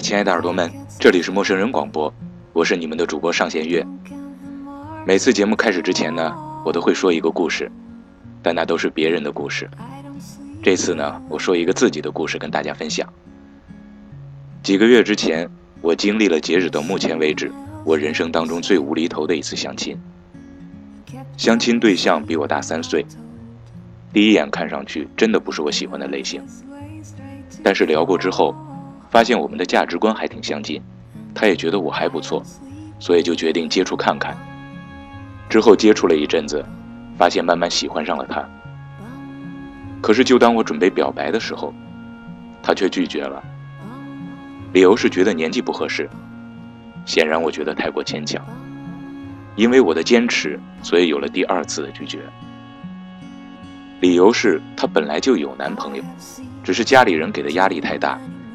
亲爱的耳朵们，这里是陌生人广播，我是你们的主播上弦月。每次节目开始之前呢，我都会说一个故事，但那都是别人的故事。这次呢，我说一个自己的故事跟大家分享。几个月之前，我经历了截止到目前为止我人生当中最无厘头的一次相亲。相亲对象比我大三岁，第一眼看上去真的不是我喜欢的类型。但是聊过之后，发现我们的价值观还挺相近，他也觉得我还不错，所以就决定接触看看。之后接触了一阵子，发现慢慢喜欢上了他。可是就当我准备表白的时候，他却拒绝了。理由是觉得年纪不合适。显然我觉得太过牵强。因为我的坚持，所以有了第二次的拒绝。理由是她本来就有男朋友，只是家里人给的压力太大，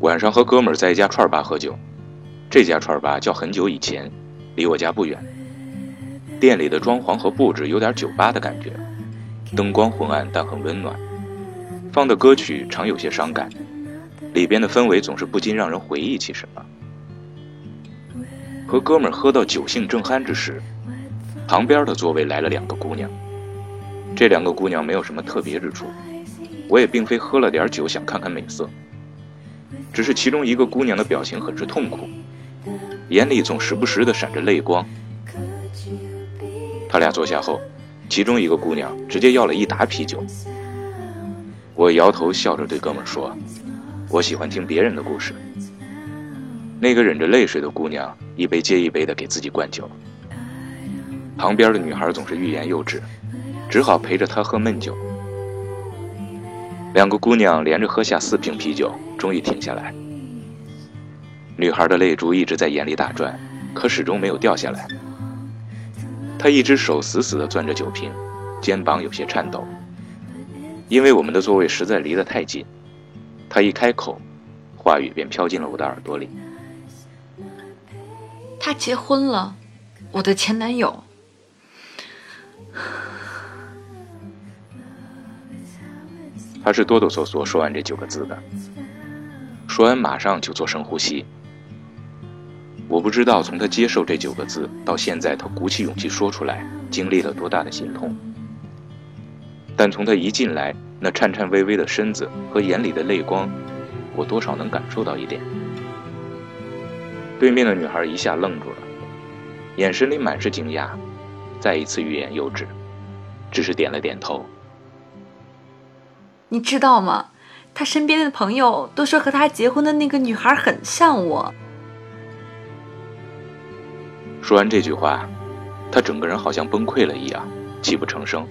晚上和哥们儿在一家串吧喝酒，这家串吧叫很久以前，离我家不远。店里的装潢和布置有点酒吧的感觉，灯光昏暗但很温暖，放的歌曲常有些伤感，里边的氛围总是不禁让人回忆起什么。和哥们喝到酒兴正酣之时，旁边的座位来了两个姑娘，这两个姑娘没有什么特别之处，我也并非喝了点酒想看看美色。只是其中一个姑娘的表情很是痛苦，眼里总时不时的闪着泪光。他俩坐下后，其中一个姑娘直接要了一打啤酒。我摇头笑着对哥们说：“我喜欢听别人的故事。”那个忍着泪水的姑娘一杯接一杯的给自己灌酒。旁边的女孩总是欲言又止，只好陪着她喝闷酒。两个姑娘连着喝下四瓶啤酒，终于停下来。女孩的泪珠一直在眼里打转，可始终没有掉下来。她一只手死死地攥着酒瓶，肩膀有些颤抖。因为我们的座位实在离得太近，她一开口，话语便飘进了我的耳朵里。他结婚了，我的前男友。他是哆哆嗦嗦说完这九个字的，说完马上就做深呼吸。我不知道从他接受这九个字到现在，他鼓起勇气说出来，经历了多大的心痛。但从他一进来那颤颤巍巍的身子和眼里的泪光，我多少能感受到一点。对面的女孩一下愣住了，眼神里满是惊讶，再一次欲言又止，只是点了点头。你知道吗？他身边的朋友都说和他结婚的那个女孩很像我。说完这句话，他整个人好像崩溃了一样，泣不成声。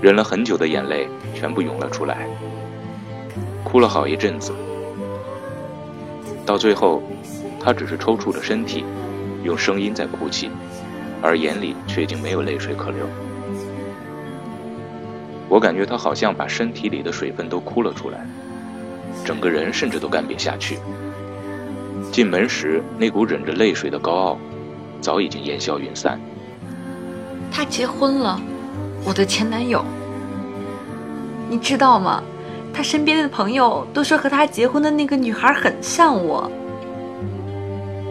忍了很久的眼泪全部涌了出来，哭了好一阵子。到最后，他只是抽搐着身体，用声音在哭泣，而眼里却已经没有泪水可流。我感觉他好像把身体里的水分都哭了出来，整个人甚至都干瘪下去。进门时那股忍着泪水的高傲，早已经烟消云散。他结婚了，我的前男友。你知道吗？他身边的朋友都说和他结婚的那个女孩很像我。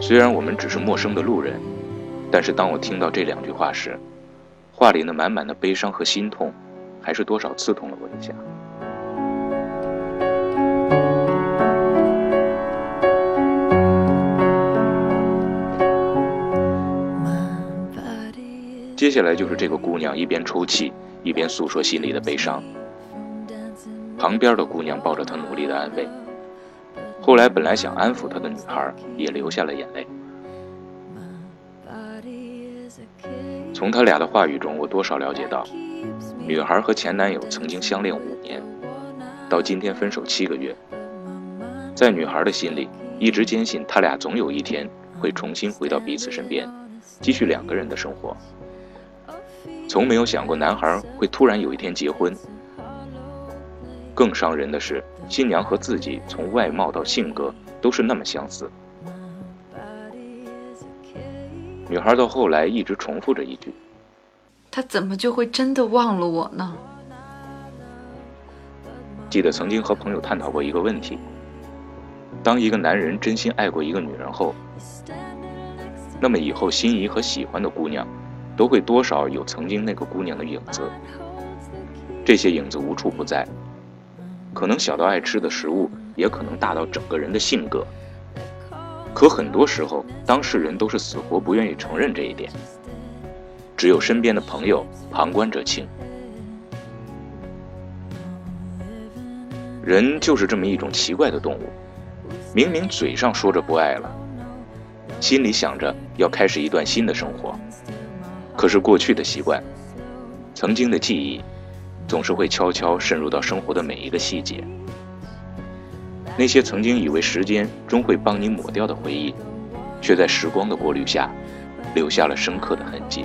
虽然我们只是陌生的路人，但是当我听到这两句话时，话里那满满的悲伤和心痛。还是多少刺痛了我一下。接下来就是这个姑娘一边抽泣，一边诉说心里的悲伤。旁边的姑娘抱着她努力的安慰。后来本来想安抚他的女孩也流下了眼泪。从他俩的话语中，我多少了解到，女孩和前男友曾经相恋五年，到今天分手七个月。在女孩的心里，一直坚信他俩总有一天会重新回到彼此身边，继续两个人的生活。从没有想过男孩会突然有一天结婚。更伤人的是，新娘和自己从外貌到性格都是那么相似。女孩到后来一直重复着一句：“他怎么就会真的忘了我呢？”记得曾经和朋友探讨过一个问题：当一个男人真心爱过一个女人后，那么以后心仪和喜欢的姑娘，都会多少有曾经那个姑娘的影子。这些影子无处不在。可能小到爱吃的食物，也可能大到整个人的性格。可很多时候，当事人都是死活不愿意承认这一点。只有身边的朋友旁观者清。人就是这么一种奇怪的动物，明明嘴上说着不爱了，心里想着要开始一段新的生活，可是过去的习惯，曾经的记忆。总是会悄悄渗入到生活的每一个细节，那些曾经以为时间终会帮你抹掉的回忆，却在时光的过滤下，留下了深刻的痕迹。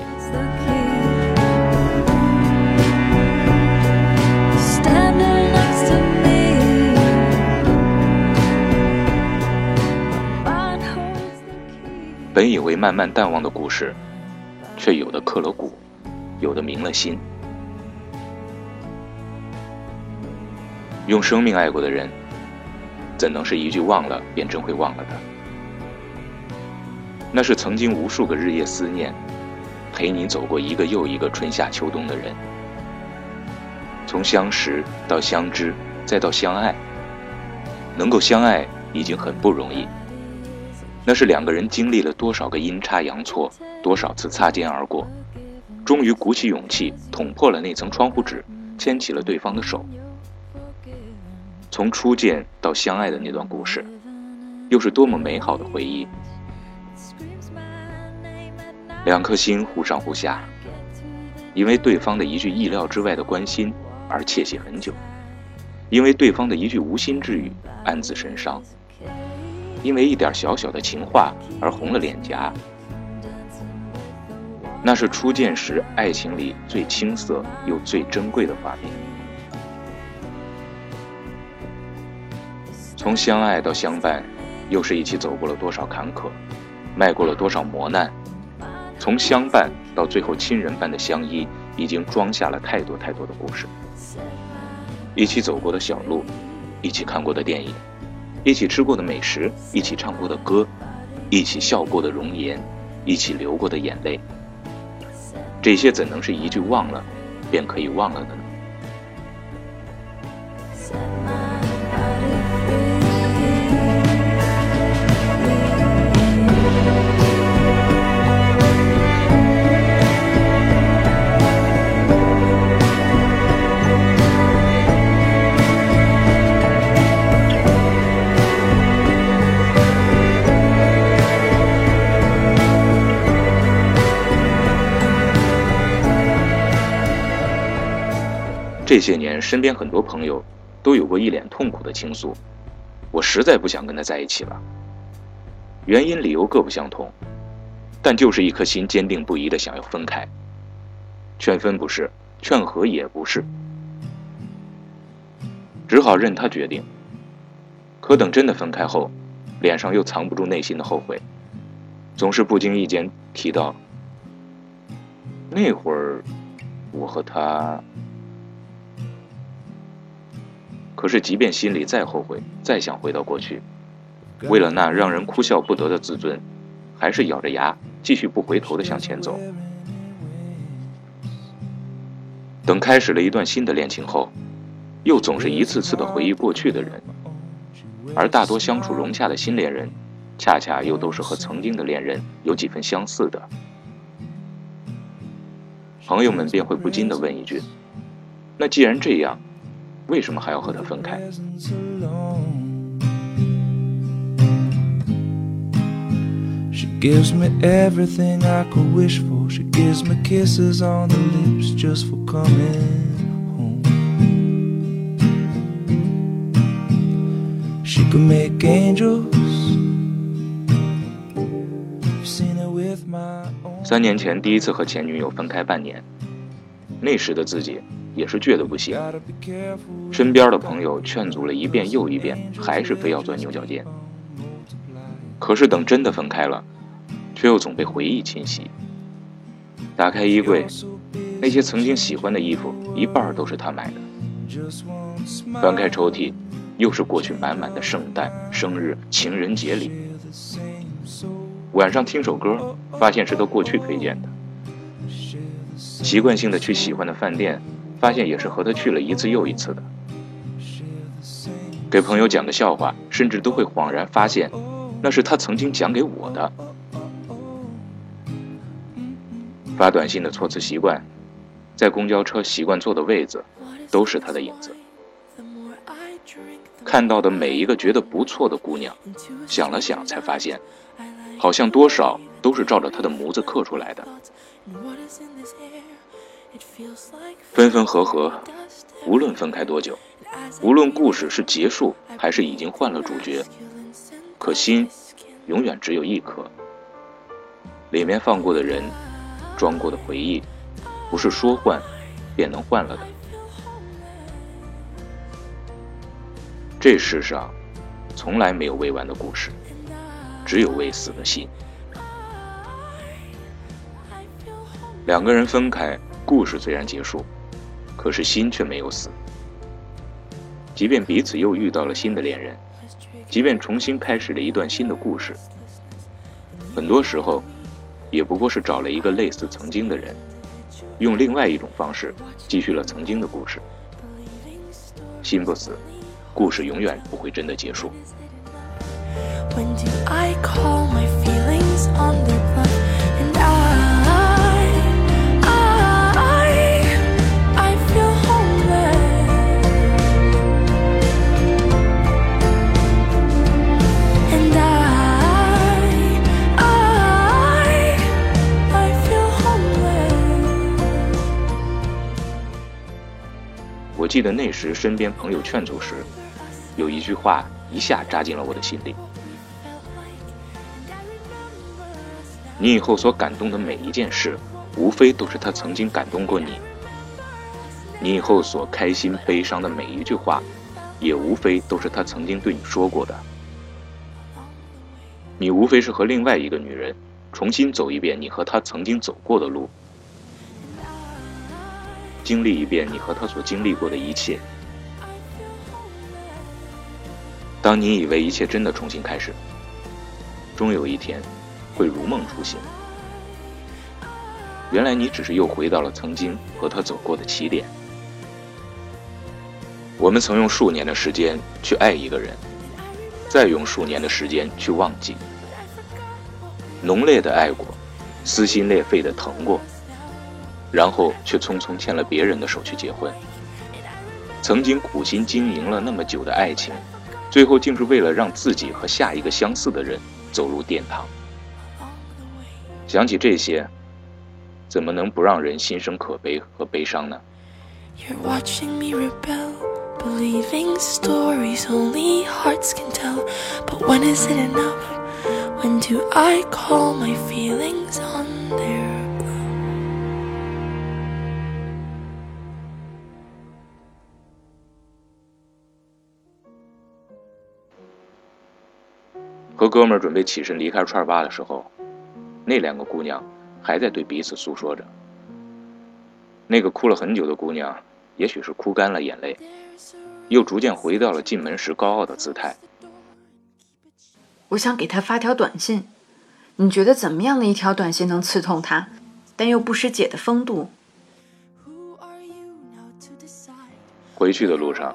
本以为慢慢淡忘的故事，却有的刻了骨，有的铭了心。用生命爱过的人，怎能是一句忘了便真会忘了的？那是曾经无数个日夜思念，陪你走过一个又一个春夏秋冬的人。从相识到相知，再到相爱，能够相爱已经很不容易。那是两个人经历了多少个阴差阳错，多少次擦肩而过，终于鼓起勇气捅破了那层窗户纸，牵起了对方的手。从初见到相爱的那段故事，又是多么美好的回忆。两颗心忽上忽下，因为对方的一句意料之外的关心而窃喜很久，因为对方的一句无心之语暗自神伤，因为一点小小的情话而红了脸颊。那是初见时爱情里最青涩又最珍贵的画面。从相爱到相伴，又是一起走过了多少坎坷，迈过了多少磨难。从相伴到最后亲人般的相依，已经装下了太多太多的故事。一起走过的小路，一起看过的电影，一起吃过的美食，一起唱过的歌，一起笑过的容颜，一起流过的眼泪。这些怎能是一句忘了，便可以忘了的呢？这些年，身边很多朋友都有过一脸痛苦的倾诉，我实在不想跟他在一起了。原因理由各不相同，但就是一颗心坚定不移的想要分开。劝分不是，劝和也不是，只好任他决定。可等真的分开后，脸上又藏不住内心的后悔，总是不经意间提到那会儿，我和他。可是，即便心里再后悔，再想回到过去，为了那让人哭笑不得的自尊，还是咬着牙继续不回头的向前走。等开始了一段新的恋情后，又总是一次次的回忆过去的人，而大多相处融洽的新恋人，恰恰又都是和曾经的恋人有几分相似的。朋友们便会不禁的问一句：“那既然这样？”为什么还要和她分开？三年前第一次和前女友分开半年，那时的自己。也是倔得不行。身边的朋友劝阻了一遍又一遍，还是非要钻牛角尖。可是等真的分开了，却又总被回忆侵袭。打开衣柜，那些曾经喜欢的衣服，一半都是他买的。翻开抽屉，又是过去满满的圣诞、生日、情人节礼。晚上听首歌，发现是他过去推荐的。习惯性的去喜欢的饭店，发现也是和他去了一次又一次的。给朋友讲个笑话，甚至都会恍然发现。那是他曾经讲给我的。发短信的措辞习惯，在公交车习惯坐的位子，都是他的影子。看到的每一个觉得不错的姑娘，想了想才发现，好像多少都是照着他的模子刻出来的。分分合合，无论分开多久，无论故事是结束还是已经换了主角。可心，永远只有一颗。里面放过的人，装过的回忆，不是说换，便能换了的。这世上，从来没有未完的故事，只有未死的心。两个人分开，故事虽然结束，可是心却没有死。即便彼此又遇到了新的恋人。即便重新开始了一段新的故事，很多时候，也不过是找了一个类似曾经的人，用另外一种方式继续了曾经的故事。心不死，故事永远不会真的结束。我记得那时身边朋友劝阻时，有一句话一下扎进了我的心里：你以后所感动的每一件事，无非都是他曾经感动过你；你以后所开心悲伤的每一句话，也无非都是他曾经对你说过的。你无非是和另外一个女人重新走一遍你和他曾经走过的路。经历一遍你和他所经历过的一切。当你以为一切真的重新开始，终有一天会如梦初醒。原来你只是又回到了曾经和他走过的起点。我们曾用数年的时间去爱一个人，再用数年的时间去忘记。浓烈的爱过，撕心裂肺的疼过。然后却匆匆牵了别人的手去结婚。曾经苦心经营了那么久的爱情，最后竟是为了让自己和下一个相似的人走入殿堂。想起这些，怎么能不让人心生可悲和悲伤呢？和哥们儿准备起身离开串儿吧的时候，那两个姑娘还在对彼此诉说着。那个哭了很久的姑娘，也许是哭干了眼泪，又逐渐回到了进门时高傲的姿态。我想给他发条短信，你觉得怎么样的一条短信能刺痛他，但又不失姐的风度？回去的路上，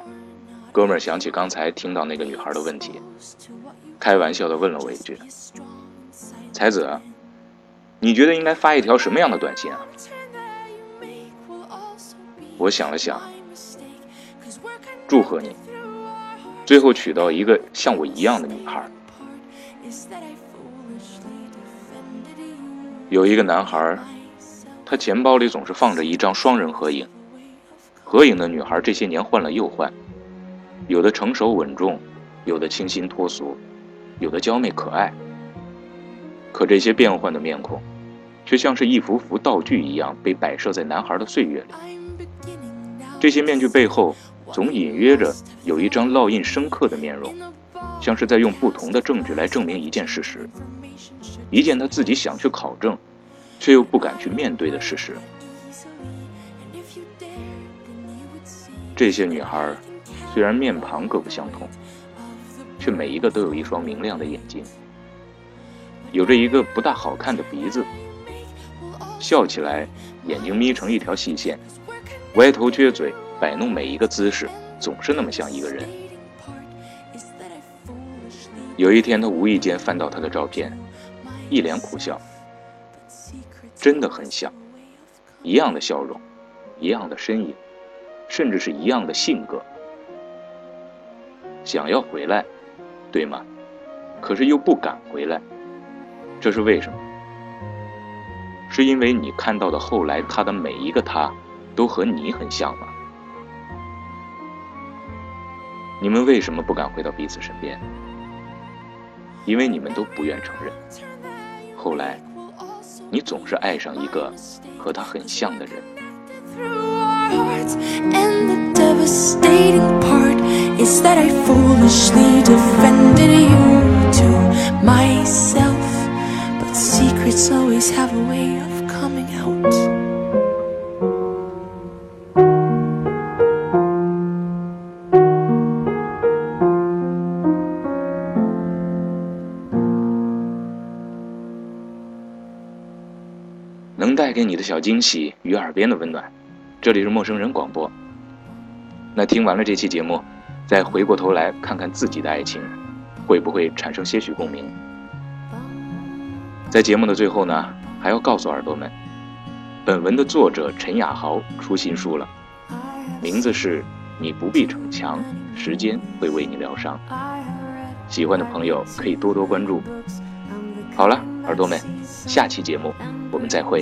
哥们儿想起刚才听到那个女孩的问题。开玩笑的问了我一句：“才子，你觉得应该发一条什么样的短信啊？”我想了想，祝贺你，最后娶到一个像我一样的女孩。有一个男孩，他钱包里总是放着一张双人合影。合影的女孩这些年换了又换，有的成熟稳重，有的清新脱俗，有的娇媚可爱。可这些变换的面孔，却像是一幅幅道具一样被摆设在男孩的岁月里。这些面具背后，总隐约着有一张烙印深刻的面容，像是在用不同的证据来证明一件事实。一件他自己想去考证，却又不敢去面对的事实。这些女孩虽然面庞各不相同，却每一个都有一双明亮的眼睛，有着一个不大好看的鼻子，笑起来眼睛眯成一条细线，歪头撅嘴，摆弄每一个姿势，总是那么像一个人。有一天，他无意间翻到她的照片。一脸苦笑，真的很像，一样的笑容，一样的身影，甚至是一样的性格。想要回来，对吗？可是又不敢回来，这是为什么？是因为你看到的后来他的每一个他，都和你很像吗？你们为什么不敢回到彼此身边？因为你们都不愿承认。后来，你总是爱上一个和他很像的人。能带给你的小惊喜与耳边的温暖，这里是陌生人广播。那听完了这期节目，再回过头来看看自己的爱情，会不会产生些许共鸣？在节目的最后呢，还要告诉耳朵们，本文的作者陈雅豪出新书了，名字是《你不必逞强，时间会为你疗伤》。喜欢的朋友可以多多关注。好了，耳朵们，下期节目。我们再会。